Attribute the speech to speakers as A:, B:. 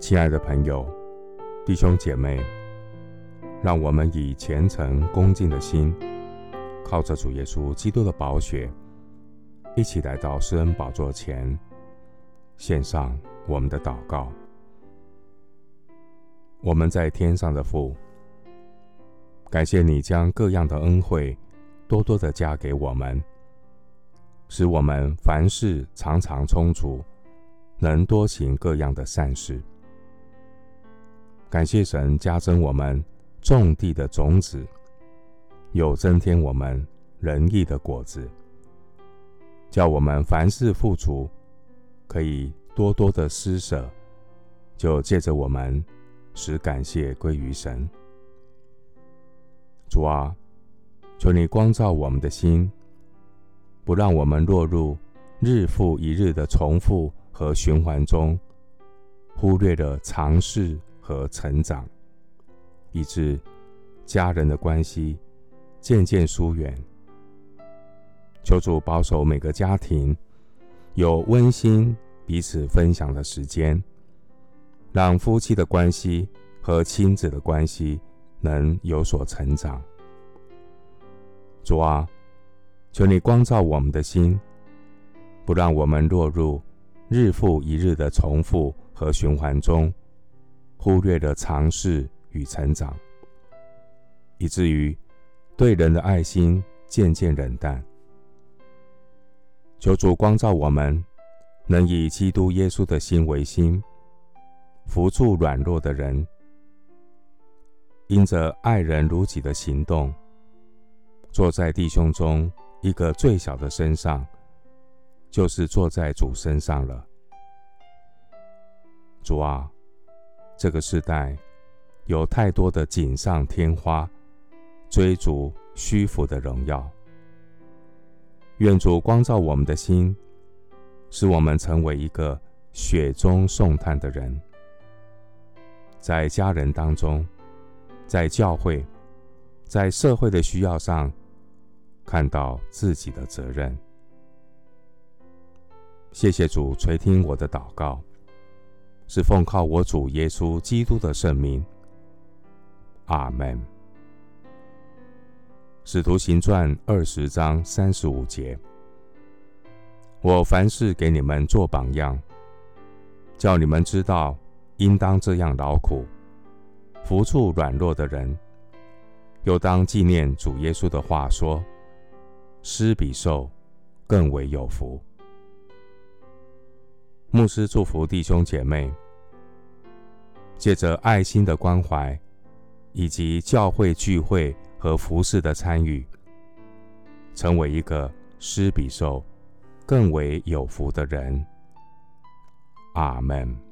A: 亲爱的朋友、弟兄姐妹，让我们以虔诚恭敬的心，靠着主耶稣基督的宝血，一起来到施恩宝座前，献上我们的祷告。我们在天上的父，感谢你将各样的恩惠多多的加给我们，使我们凡事常常充足。能多行各样的善事，感谢神加增我们种地的种子，又增添我们仁义的果子，叫我们凡事富足，可以多多的施舍，就借着我们使感谢归于神。主啊，求你光照我们的心，不让我们落入日复一日的重复。和循环中，忽略了尝试和成长，以致家人的关系渐渐疏远。求主保守每个家庭有温馨彼此分享的时间，让夫妻的关系和亲子的关系能有所成长。主啊，求你光照我们的心，不让我们落入。日复一日的重复和循环中，忽略了尝试与成长，以至于对人的爱心渐渐冷淡。求主光照我们，能以基督耶稣的心为心，扶助软弱的人，因着爱人如己的行动，坐在弟兄中一个最小的身上。就是坐在主身上了。主啊，这个时代有太多的锦上添花，追逐虚浮的荣耀。愿主光照我们的心，使我们成为一个雪中送炭的人，在家人当中，在教会，在社会的需要上，看到自己的责任。谢谢主垂听我的祷告，是奉靠我主耶稣基督的圣名。阿门。使徒行传二十章三十五节：我凡事给你们做榜样，叫你们知道应当这样劳苦，扶助软弱的人，又当纪念主耶稣的话说：施比受更为有福。牧师祝福弟兄姐妹，借着爱心的关怀，以及教会聚会和服饰的参与，成为一个施比受更为有福的人。阿门。